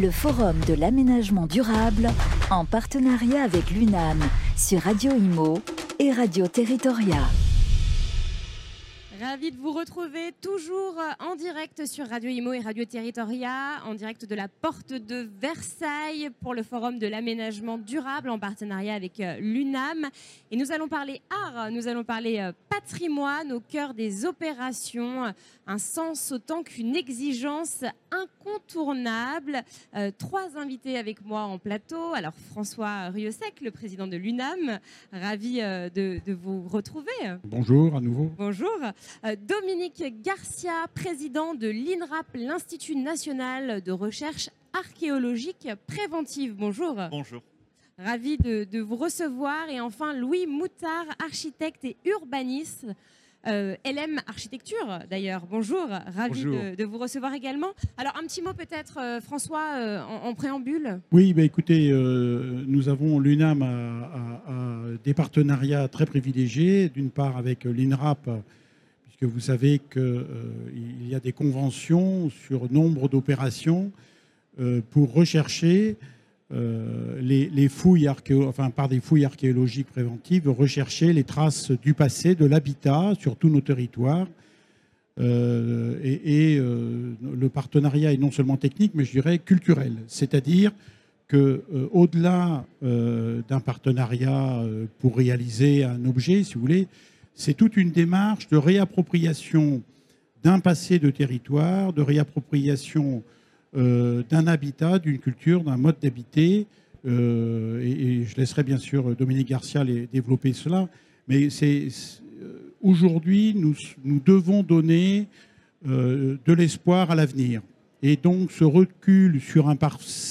le Forum de l'aménagement durable en partenariat avec l'UNAM sur Radio Imo et Radio Territoria. Ravi de vous retrouver toujours en direct sur Radio Imo et Radio Territoria, en direct de la porte de Versailles pour le Forum de l'aménagement durable en partenariat avec euh, l'UNAM. Et nous allons parler art, nous allons parler euh, patrimoine au cœur des opérations, un sens autant qu'une exigence incontournable. Euh, trois invités avec moi en plateau. Alors François Riosec, le président de l'UNAM, ravi de, de vous retrouver. Bonjour à nouveau. Bonjour. Euh, Dominique Garcia, président de l'INRAP, l'Institut national de recherche archéologique préventive. Bonjour. Bonjour. Ravi de, vous recevoir. Et enfin, Louis Moutard, architecte et urbaniste. Euh, LM Architecture d'ailleurs. Bonjour, ravi de, vous recevoir également. Alors un petit mot peut-être, euh, François, en, préambule. Oui, bah, écoutez, nous avons l'UNAM à, des partenariats très privilégiés, d'une part avec l'INRAP vous savez qu'il euh, y a des conventions sur nombre d'opérations euh, pour rechercher euh, les, fouilles enfin, par des fouilles archéologiques préventives, rechercher les traces du passé, de l'habitat sur tous nos territoires. et, le partenariat est non seulement technique, mais je dirais culturel. C'est-à-dire que, au-delà d'un partenariat pour réaliser un objet, si vous voulez, c'est toute une démarche de réappropriation d'un passé de territoire, de réappropriation euh, d'un habitat, d'une culture, d'un mode d'habiter. Euh, et, je laisserai bien sûr Dominique Garcia les, développer cela. Mais c'est euh, aujourd'hui, nous, nous, devons donner de l'espoir à l'avenir. Et donc, ce recul sur un,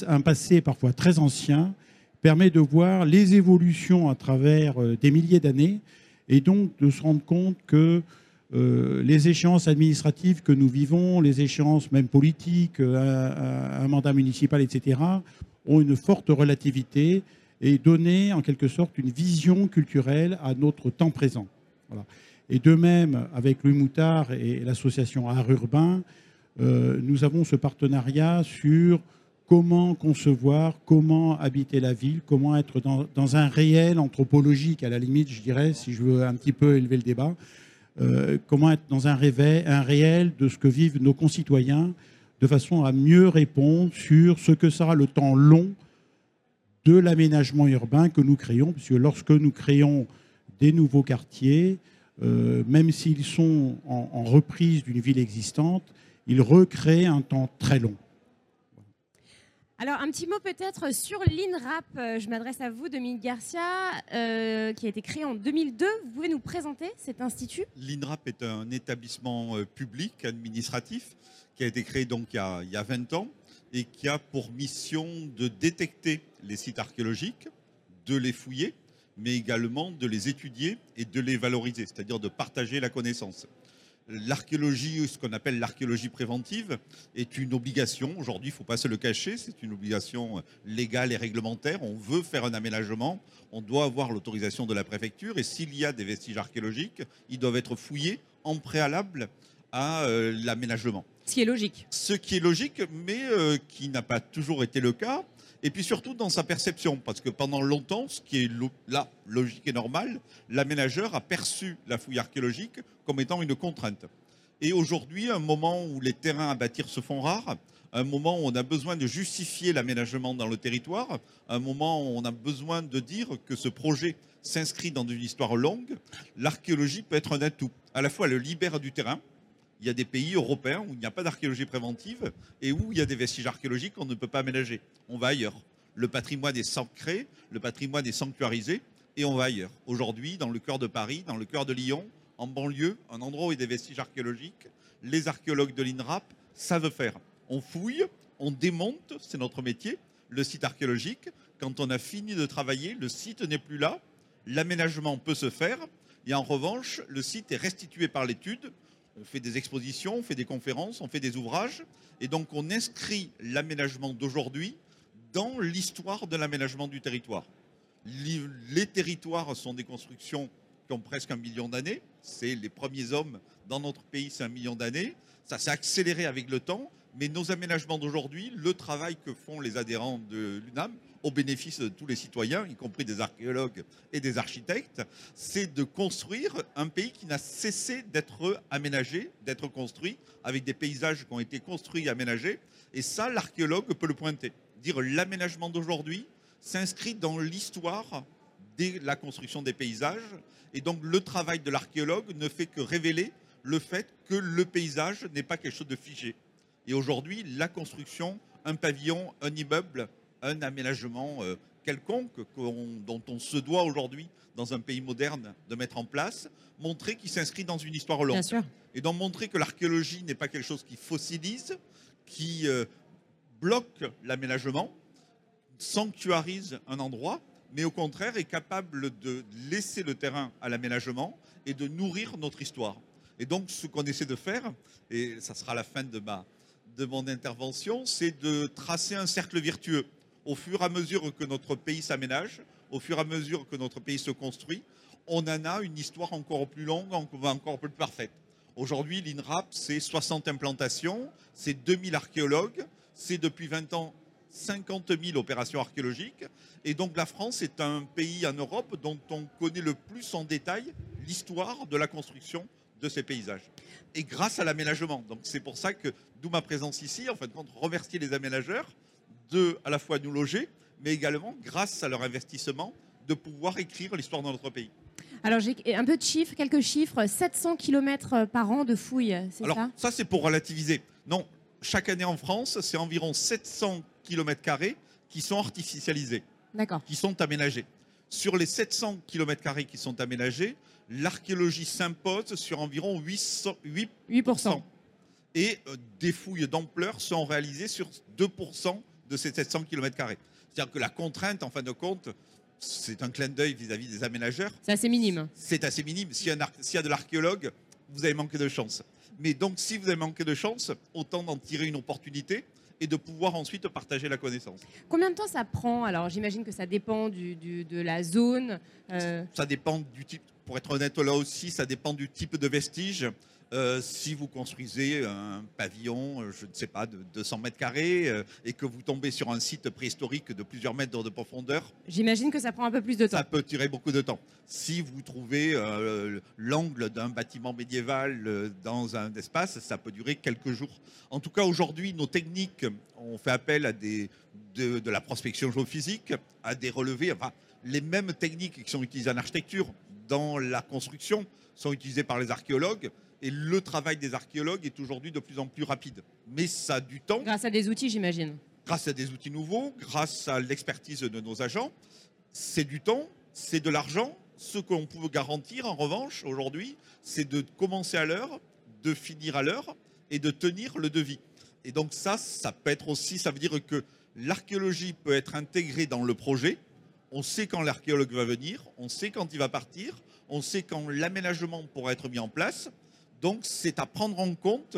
un, passé parfois très ancien permet de voir les évolutions à travers des milliers d'années et donc de se rendre compte que euh, les échéances administratives que nous vivons, les échéances même politiques, euh, un, mandat municipal, etc., ont une forte relativité et donner en quelque sorte une vision culturelle à notre temps présent. Et de même, avec Louis Moutard et l'association Art Urbain, euh, nous avons ce partenariat sur comment concevoir, comment habiter la ville, comment être dans, un réel anthropologique, à la limite, je dirais, si je veux un petit peu élever le débat, euh, comment être dans un, un réel de ce que vivent nos concitoyens, de façon à mieux répondre sur ce que sera le temps long de l'aménagement urbain que nous créons, puisque lorsque nous créons des nouveaux quartiers, euh, même s'ils sont en reprise d'une ville existante, ils recréent un temps très long. Alors, un petit mot peut-être sur l'INRAP. Euh, je m'adresse à vous, Dominique Garcia, euh, qui a été créé en 2002. Vous pouvez nous présenter cet institut? L'INRAP est un établissement euh, public administratif qui a été créé donc il y a, il y a 20 ans et qui a pour mission de détecter les sites archéologiques, de les fouiller, mais également de les étudier et de les valoriser, c'est-à-dire de partager la connaissance l'archéologie, ce qu'on appelle l'archéologie préventive, est une obligation. Aujourd'hui, il ne faut pas se le cacher, c'est une obligation légale et réglementaire. On veut faire un aménagement, on doit avoir l'autorisation de la préfecture, et s'il y a des vestiges archéologiques, ils doivent être fouillés en préalable à euh, l'aménagement. Ce qui est logique. Ce qui est logique, mais euh, qui n'a pas toujours été le cas et puis surtout dans sa perception, parce que pendant longtemps, ce qui est là logique et normal, l'aménageur a perçu la fouille archéologique comme étant une contrainte. Et aujourd'hui, un moment où les terrains à bâtir se font rares, un moment où on a besoin de justifier l'aménagement dans le territoire, un moment où on a besoin de dire que ce projet s'inscrit dans une histoire longue, l'archéologie peut être un atout. À la fois, elle libère du terrain, il y a des pays européens où il n'y a pas d'archéologie préventive et où il y a des vestiges archéologiques qu'on ne peut pas aménager. On va ailleurs. Le patrimoine est sacré, le patrimoine est sanctuarisé et on va ailleurs. Aujourd'hui, dans le cœur de Paris, dans le cœur de Lyon, en banlieue, un endroit où il y a des vestiges archéologiques, les archéologues de l'INRAP savent faire. On fouille, on démonte, c'est notre métier, le site archéologique. Quand on a fini de travailler, le site n'est plus là, l'aménagement peut se faire, et en revanche, le site est restitué par l'étude fait des expositions, on fait des conférences, on fait des ouvrages, et donc on inscrit l'aménagement d'aujourd'hui dans l'histoire de l'aménagement du territoire. Les territoires sont des constructions qui ont presque un million d'années. C'est les premiers hommes dans notre pays, c'est un million d'années. Ça s'est accéléré avec le temps, Mais nos aménagements d'aujourd'hui, le travail que font les adhérents de l'UNAM, au bénéfice de tous les citoyens, y compris des archéologues et des architectes, c'est de construire un pays qui n'a cessé d'être aménagé, d'être construit, avec des paysages qui ont été construits et aménagés. Et ça, l'archéologue peut le pointer. Dire l'aménagement d'aujourd'hui s'inscrit dans l'histoire de la construction des paysages. Et donc le travail de l'archéologue ne fait que révéler le fait que le paysage n'est pas quelque chose de figé. Et aujourd'hui, la construction, un pavillon, un immeuble, un aménagement euh, quelconque dont on se doit aujourd'hui dans un pays moderne de mettre en place, montrer qu'il s'inscrit dans une histoire longue. Et donc montrer que l'archéologie n'est pas quelque chose qui fossilise, qui euh, bloque l'aménagement, sanctuarise un endroit, mais au contraire est capable de laisser le terrain à l'aménagement et de nourrir notre histoire. Et donc ce qu'on essaie de faire, et ça sera la fin de, ma, de mon intervention, c'est de tracer un cercle virtueux au fur et à mesure que notre pays s'aménage, au fur et à mesure que notre pays se construit, on en a une histoire encore plus longue, encore plus parfaite. Aujourd'hui, l'INRAP, c'est 60 implantations, c'est 2000 archéologues, c'est depuis 20 ans 50 000 opérations archéologiques. Et donc la France est un pays en Europe dont on connaît le plus en détail l'histoire de la construction de ces paysages. Et grâce à l'aménagement. Donc c'est pour ça que, d'où ma présence ici, en fait, remercier les aménageurs de à la fois nous loger, mais également, grâce à leur investissement, de pouvoir écrire l'histoire de notre pays. Alors j'ai un peu de chiffres, quelques chiffres, 700 km par an de fouilles, c'est ça Alors ça? c'est pour relativiser. Non, chaque année en France, c'est environ 700 km qui sont artificialisés, qui sont aménagés. Sur les 700 km qui sont aménagés, l'archéologie s'impose sur environ 8%. 8%. Et euh, des fouilles d'ampleur sont réalisées sur 2% de ces 700 km. C'est-à-dire que la contrainte, en fin de compte, c'est un clin d'œil vis-à-vis des aménageurs. C'est assez minime. C'est assez minime. S'il y, a de l'archéologue, vous avez manqué de chance. Mais donc, si vous avez manqué de chance, autant d'en tirer une opportunité et de pouvoir ensuite partager la connaissance. Combien de temps ça prend? Alors, j'imagine que ça dépend du, de la zone. Euh. Ça dépend du type. Pour être honnête, là aussi, ça dépend du type de vestige. Euh, si vous construisez un pavillon, euh, je ne sais pas, de 200 mètres carrés, euh, et que vous tombez sur un site préhistorique de plusieurs mètres de profondeur. J'imagine que ça prend un peu plus de temps. Ça peut tirer beaucoup de temps. Si vous trouvez l'angle d'un bâtiment médiéval dans un espace, ça peut durer quelques jours. En tout cas, aujourd'hui, nos techniques, on fait appel à des, de, de la prospection géophysique, à des relevés, enfin, les mêmes techniques qui sont utilisées en architecture, dans la construction, sont utilisées par les archéologues. Et le travail des archéologues est aujourd'hui de plus en plus rapide. Mais ça a du temps. Grâce à des outils, j'imagine. Grâce à des outils nouveaux, grâce à l'expertise de nos agents. C'est du temps, c'est de l'argent. Ce que l'on peut garantir, en revanche, aujourd'hui, c'est de commencer à l'heure, de finir à l'heure et de tenir le devis. Et donc ça, ça peut être aussi, ça veut dire que l'archéologie peut être intégrée dans le projet. On sait quand l'archéologue va venir, on sait quand il va partir, on sait quand l'aménagement pourra être mis en place. Donc, c'est à prendre en compte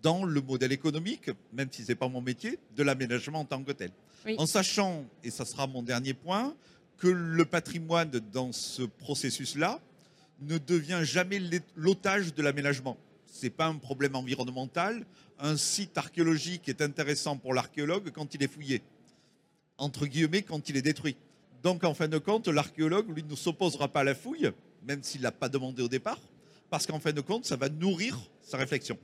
dans le modèle économique, même si ce n'est pas mon métier, de l'aménagement en tant que tel. En sachant, et ça sera mon dernier point, que le patrimoine dans ce processus-là ne devient jamais l'otage de l'aménagement. Ce n'est pas un problème environnemental. Un site archéologique est intéressant pour l'archéologue quand il est fouillé, entre guillemets, quand il est détruit. Donc, en fin de compte, l'archéologue, lui, ne s'opposera pas à la fouille, même s'il ne l'a pas demandé au départ parce qu'en fin de compte, ça va nourrir sa réflexion.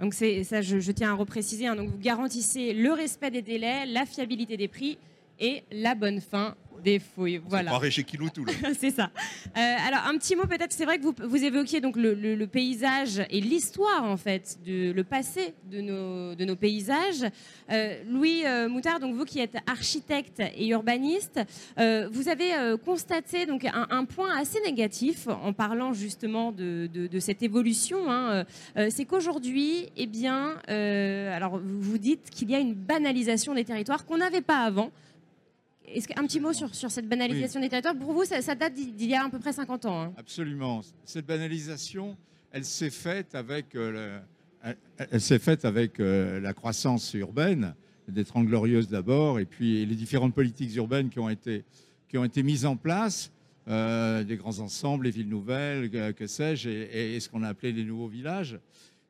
Donc ça, je, tiens à repréciser. Hein. donc vous garantissez le respect des délais, la fiabilité des prix et la bonne fin des fouilles. Voilà. C'est chez Kiloutou. c'est ça. Euh, alors un petit mot peut-être, c'est vrai que vous, vous évoquiez donc le, paysage et l'histoire en fait, de, le passé de nos, de nos paysages. Euh, Louis euh, Moutard, donc vous qui êtes architecte et urbaniste, vous avez constaté donc un, point assez négatif en parlant justement de, de, cette évolution. Hein. c'est qu'aujourd'hui, eh bien, alors vous dites qu'il y a une banalisation des territoires qu'on n'avait pas avant. Est-ce un petit mot sur, sur cette banalisation des territoires Pour vous, ça, date d'il y a à peu près 50 ans. Hein. Absolument. Cette banalisation, elle s'est faite avec, euh, elle, s'est faite avec euh, la croissance urbaine, des Trente Glorieuses d'abord, et puis les différentes politiques urbaines qui ont été, qui ont été mises en place, euh, des grands ensembles, les villes nouvelles, que, sais-je, et, ce qu'on a appelé les nouveaux villages.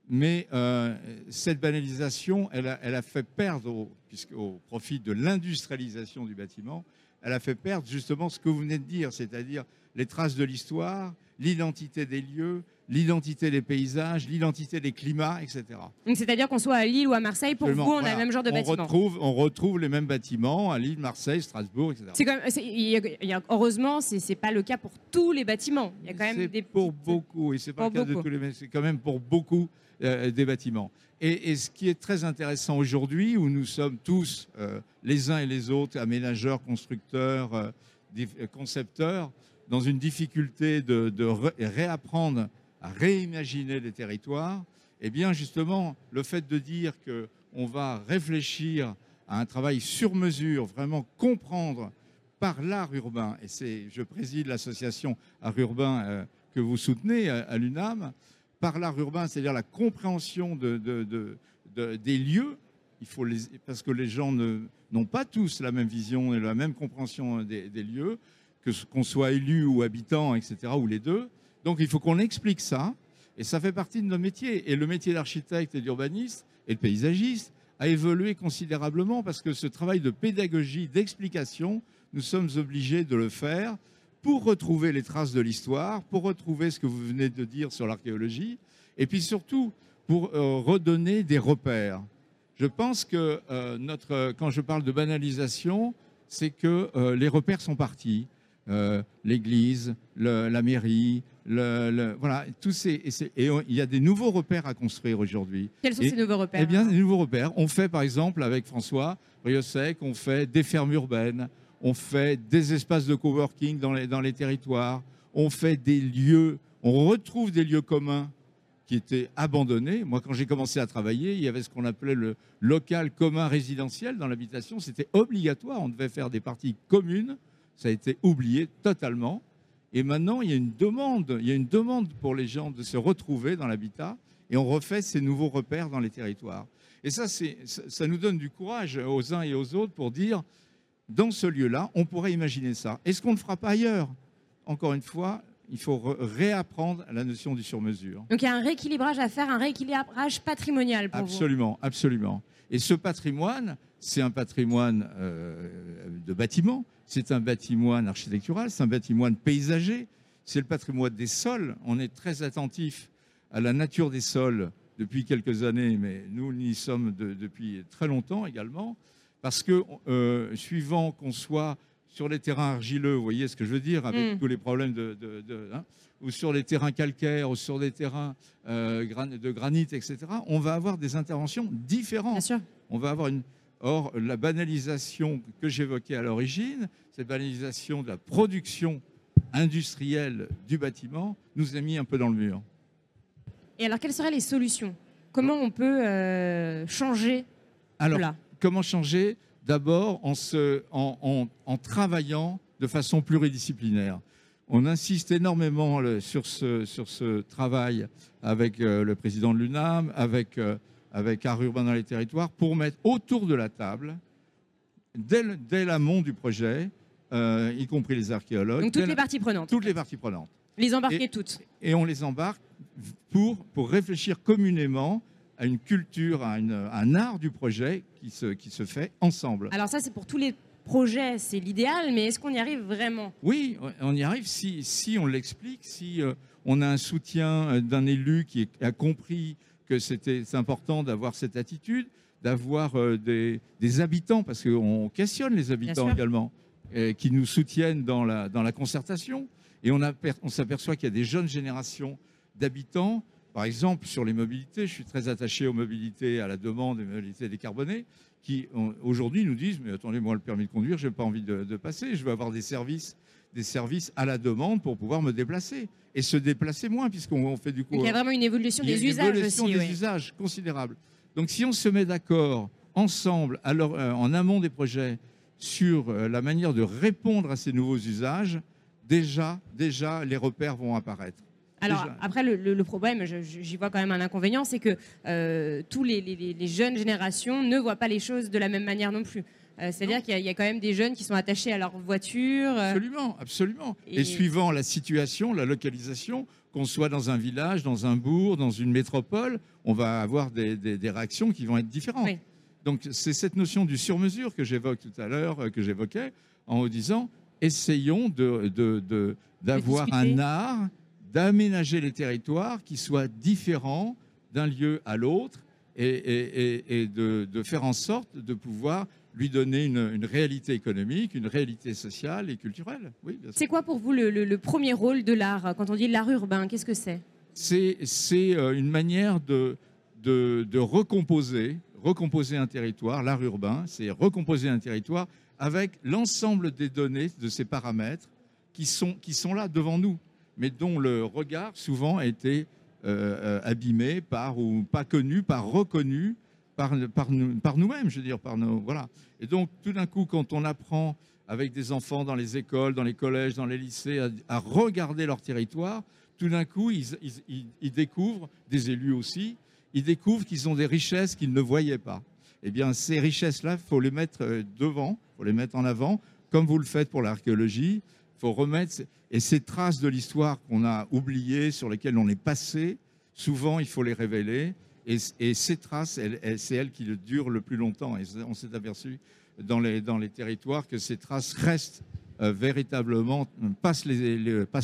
Mais euh, cette banalisation, elle a, elle a fait perdre, au, puisque, au profit de l'industrialisation du bâtiment, elle a fait perdre justement ce que vous venez de dire, c'est-à-dire les traces de l'histoire, l'identité des lieux, l'identité des paysages, l'identité des climats, etc. Donc, C'est-à-dire qu'on soit à Lille ou à Marseille, pour Absolument. vous, on a le même genre de on bâtiment. retrouve, on retrouve les mêmes bâtiments à Lille, Marseille, Strasbourg, etc. C'est quand même- c'est- il y a- il y a- heureusement, c'est c'est pas le cas pour tous les bâtiments. Il y a quand même des pour beaucoup, et c'est pas le cas de tous les, mais c'est quand même pour beaucoup euh, des bâtiments. Et, ce qui est très intéressant aujourd'hui, où nous sommes tous, euh, les uns et les autres, aménageurs, constructeurs, euh, concepteurs, dans une difficulté de, de ré- réapprendre à réimaginer les territoires, eh bien justement, le fait de dire que on va réfléchir à un travail sur mesure, vraiment comprendre par l'art urbain, et je préside l'association Art Urbain que vous soutenez à l'UNAM, par l'art urbain, c'est-à-dire la compréhension de, de- de- de- des lieux, il faut parce que les gens n'ont pas tous la même vision et la même compréhension des, des lieux, que qu'on soit élu ou habitant, etc., ou les deux. Donc il faut qu'on explique ça, et ça fait partie de nos métiers. Et le métier d'architecte et d'urbaniste et de paysagiste a évolué considérablement parce que ce travail de pédagogie, d'explication, nous sommes obligés de le faire pour retrouver les traces de l'histoire, pour retrouver ce que vous venez de dire sur l'archéologie, et puis surtout pour euh, redonner des repères. Je pense que euh, notre, quand je parle de banalisation, c'est que euh, les repères sont partis. L'église, la mairie, le, le- voilà, tous ces, et, c'est- et on- il y a des nouveaux repères à construire aujourd'hui. Quels sont Et- ces nouveaux repères? Eh bien, des nouveaux repères. On fait, par exemple, avec François Riosec, on fait des fermes urbaines, on fait des espaces de coworking dans les, territoires, on fait des lieux, on retrouve des lieux communs qui étaient abandonnés. Moi, quand j'ai commencé à travailler, il y avait ce qu'on appelait le local commun résidentiel dans l'habitation. C'était obligatoire. On devait faire des parties communes. Ça a été oublié totalement. Et maintenant, il y a une demande. Il y a une demande pour les gens de se retrouver dans l'habitat. Et on refait ces nouveaux repères dans les territoires. Et ça, ça nous donne du courage aux uns et aux autres pour dire, dans ce lieu-là, on pourrait imaginer ça. Est-ce qu'on ne le fera pas ailleurs? Encore une fois, il faut re- réapprendre la notion du sur-mesure. Donc il y a un rééquilibrage à faire, un rééquilibrage patrimonial pour vous? Absolument, absolument. Et ce patrimoine, c'est un patrimoine euh, de bâtiment, c'est un patrimoine architectural, c'est un patrimoine paysager, c'est le patrimoine des sols. On est très attentif à la nature des sols depuis quelques années, mais nous y sommes de- depuis très longtemps également, parce que euh, suivant qu'on soit sur les terrains argileux, vous voyez ce que je veux dire, avec Mm. tous les problèmes de, de- de- hein, ou sur les terrains calcaires, ou sur les terrains euh, de granit, etc., on va avoir des interventions différentes Bien sûr. on va avoir une. Or, la banalisation que j'évoquais à l'origine, cette banalisation de la production industrielle du bâtiment, nous a mis un peu dans le mur. Et alors, quelles seraient les solutions? Comment on peut euh, changer Alors, cela? Comment changer D'abord en, se- en, en- en travaillant de façon pluridisciplinaire. On insiste énormément le- sur, ce, sur ce travail avec euh, le président de l'UNAM, avec, euh, avec Art Urbain dans les territoires, pour mettre autour de la table, dès, le- dès l'amont du projet, euh, y compris les archéologues, Donc toutes les parties prenantes. toutes les parties prenantes. Les embarquer Et- toutes. Et on les embarque pour, pour réfléchir communément à une culture, à, une- à un art du projet qui se, qui se fait ensemble. Alors ça, c'est pour tous les projets, c'est l'idéal, mais est-ce qu'on y arrive vraiment? Oui, on y arrive si, si on l'explique, si euh, on a un soutien euh, d'un élu qui a compris que c'était important d'avoir cette attitude, d'avoir euh, des, des habitants, parce qu'on questionne les habitants également, qui nous soutiennent dans la, dans la concertation. Et on, on s'aperçoit qu'il y a des jeunes générations d'habitants. Par exemple, sur les mobilités, je suis très attaché aux mobilités à la demande et mobilités décarbonées, qui aujourd'hui nous disent Mais attendez, moi, le permis de conduire, je n'ai pas envie de, de passer, je veux avoir des services, des services à la demande pour pouvoir me déplacer. Et se déplacer moins, puisqu'on on fait du coup. Il y a vraiment une évolution des une usages évolution aussi. des oui. usages considérable. Donc, si on se met d'accord ensemble, alors, euh, en amont des projets, sur euh, la manière de répondre à ces nouveaux usages, déjà, déjà, les repères vont apparaître. Alors Déjà. après, le, le- le problème, j'y vois quand même un inconvénient, c'est que euh, tous les, les- les- les jeunes générations ne voient pas les choses de la même manière non plus. Euh, C'est-à-dire qu'il y, a- il y a quand même des jeunes qui sont attachés à leur voiture. euh, Absolument, absolument. Et... Et- suivant la situation, la localisation, qu'on soit dans un village, dans un bourg, dans une métropole, on va avoir des, des- des réactions qui vont être différentes. Oui. Donc c'est cette notion du sur-mesure que j'évoque tout à l'heure, euh, que j'évoquais, en disant, essayons de- de- de- d'avoir un art, d'aménager les territoires qui soient différents d'un lieu à l'autre et, et- et- et de, de faire en sorte de pouvoir lui donner une, une réalité économique, une réalité sociale et culturelle. Oui. C'est quoi pour vous le, le- le premier rôle de l'art Quand on dit l'art urbain, qu'est-ce que c'est? C'est c'est, euh, une manière de, de, de recomposer, recomposer un territoire, l'art urbain, c'est recomposer un territoire avec l'ensemble des données de ces paramètres qui sont, qui sont là devant nous, mais dont le regard souvent a été euh, euh, abîmé par, ou pas connu, pas reconnu par, par, nous, par nous-mêmes, je veux dire, par nos, voilà. Et donc, tout d'un coup, quand on apprend avec des enfants dans les écoles, dans les collèges, dans les lycées, à, regarder leur territoire, tout d'un coup, ils- ils découvrent, des élus aussi, ils découvrent qu'ils ont des richesses qu'ils ne voyaient pas. Eh bien, ces richesses-là, il faut les mettre euh, devant, il faut les mettre en avant, comme vous le faites pour l'archéologie. Faut remettre, et ces traces de l'histoire qu'on a oubliées, sur lesquelles on est passé, souvent, il faut les révéler. Et, ces traces, c'est elles qui durent le plus longtemps. Et on s'est aperçu dans les territoires que ces traces restent euh, véritablement, passent, les,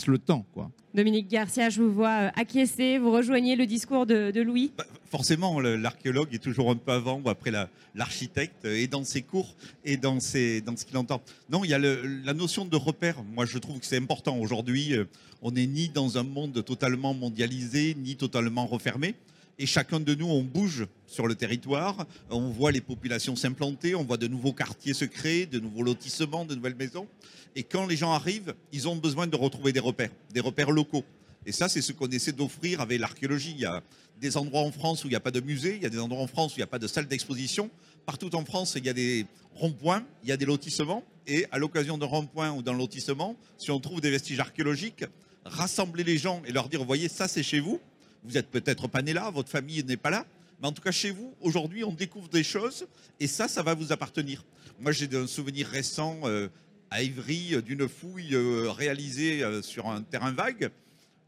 le temps. Quoi. Dominique Garcia, je vous vois euh, acquiescer. Vous rejoignez le discours de, de Louis? Bah, forcément, l'archéologue est toujours un peu avant ou après la- l'architecte, euh, et dans ses cours, et dans, ses, dans ce qu'il entend. Non, il y a le- la notion de repère. Moi, je trouve que c'est important. Aujourd'hui, on n'est ni dans un monde totalement mondialisé, ni totalement refermé. Et chacun de nous, on bouge sur le territoire, on voit les populations s'implanter, on voit de nouveaux quartiers se créer, de nouveaux lotissements, de nouvelles maisons. Et quand les gens arrivent, ils ont besoin de retrouver des repères, des repères locaux. Et ça, c'est ce qu'on essaie d'offrir avec l'archéologie. Il y a des endroits en France où il n'y a pas de musée, il y a des endroits en France où il n'y a pas de salle d'exposition. Partout en France, il y a des ronds-points, il y a des lotissements. Et à l'occasion d'un rond-point ou d'un lotissement, si on trouve des vestiges archéologiques, rassembler les gens et leur dire, voyez, ça c'est chez vous. Vous êtes peut-être pas né là, votre famille n'est pas là. Mais en tout cas, chez vous, aujourd'hui, on découvre des choses et ça, ça va vous appartenir. Moi, j'ai un souvenir récent euh, à Ivry euh, d'une fouille euh, réalisée sur un terrain vague.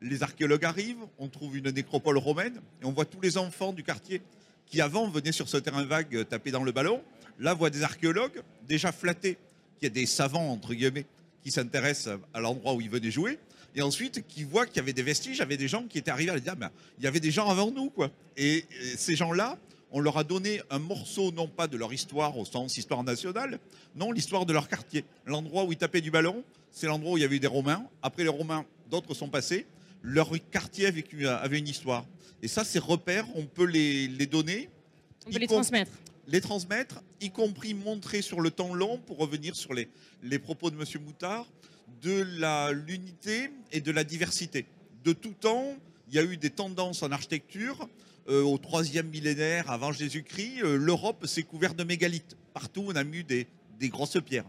Les archéologues arrivent, on trouve une nécropole romaine et on voit tous les enfants du quartier qui avant venaient sur ce terrain vague taper dans le ballon. Là, voit des archéologues déjà flattés, qu'il y a des savants, entre guillemets, qui s'intéressent à l'endroit où ils venaient jouer. Et ensuite, qui voient qu'il y avait des vestiges, il y avait des gens qui étaient arrivés à dire, ben, il y avait des gens avant nous, quoi. Et, et ces gens-là, on leur a donné un morceau, non pas de leur histoire au sens histoire nationale, non, l'histoire de leur quartier. L'endroit où ils tapaient du ballon, c'est l'endroit où il y avait eu des Romains. Après les Romains, d'autres sont passés. Leur quartier avait, avait une histoire. Et ça, ces repères, on peut les, les donner, On peut les transmettre. les transmettre, y compris montrer sur le temps long, pour revenir sur les, les propos de M. Moutard, de l'unité et de la diversité. De tout temps, il y a eu des tendances en architecture. Euh, au troisième millénaire avant Jésus-Christ, euh, l'Europe s'est couverte de mégalithes. Partout, on a mis des, des grosses pierres.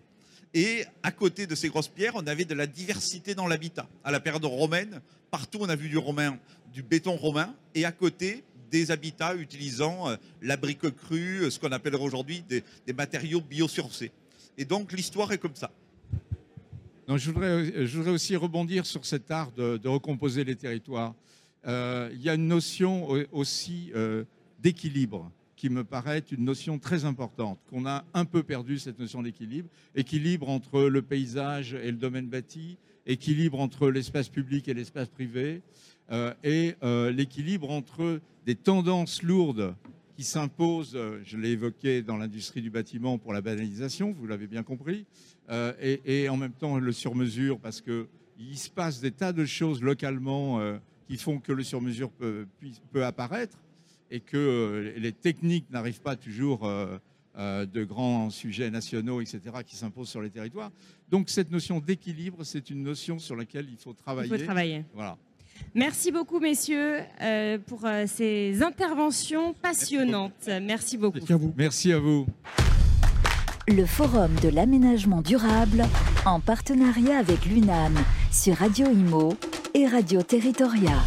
Et à côté de ces grosses pierres, on avait de la diversité dans l'habitat. À la période romaine, partout, on a vu du romain, du béton romain, et à côté, des habitats utilisant euh, la brique crue, ce qu'on appellerait aujourd'hui des, des matériaux biosourcés. Et donc, l'histoire est comme ça. Je, voudrais, je voudrais aussi rebondir sur cet art de, recomposer les territoires. Euh, il y a une notion au- aussi euh, d'équilibre qui me paraît une notion très importante, qu'on a un peu perdu cette notion d'équilibre. Équilibre entre le paysage et le domaine bâti, équilibre entre l'espace public et l'espace privé, euh, et euh, l'équilibre entre des tendances lourdes qui s'imposent, euh, je l'ai évoqué dans l'industrie du bâtiment pour la banalisation, vous l'avez bien compris, euh, et, et en même temps le sur-mesure, parce qu'il se passe des tas de choses localement euh, qui font que le sur-mesure peut, apparaître et que euh, les techniques n'arrivent pas toujours de grands sujets nationaux, etc., qui s'imposent sur les territoires. Donc cette notion d'équilibre, c'est une notion sur laquelle il faut Il travailler. faut travailler. Voilà. Merci beaucoup, messieurs, euh, pour euh, ces interventions passionnantes. Merci beaucoup. Merci à vous. Merci à vous. Le Forum de l'aménagement durable en partenariat avec l'UNAM sur Radio Imo et Radio Territoria.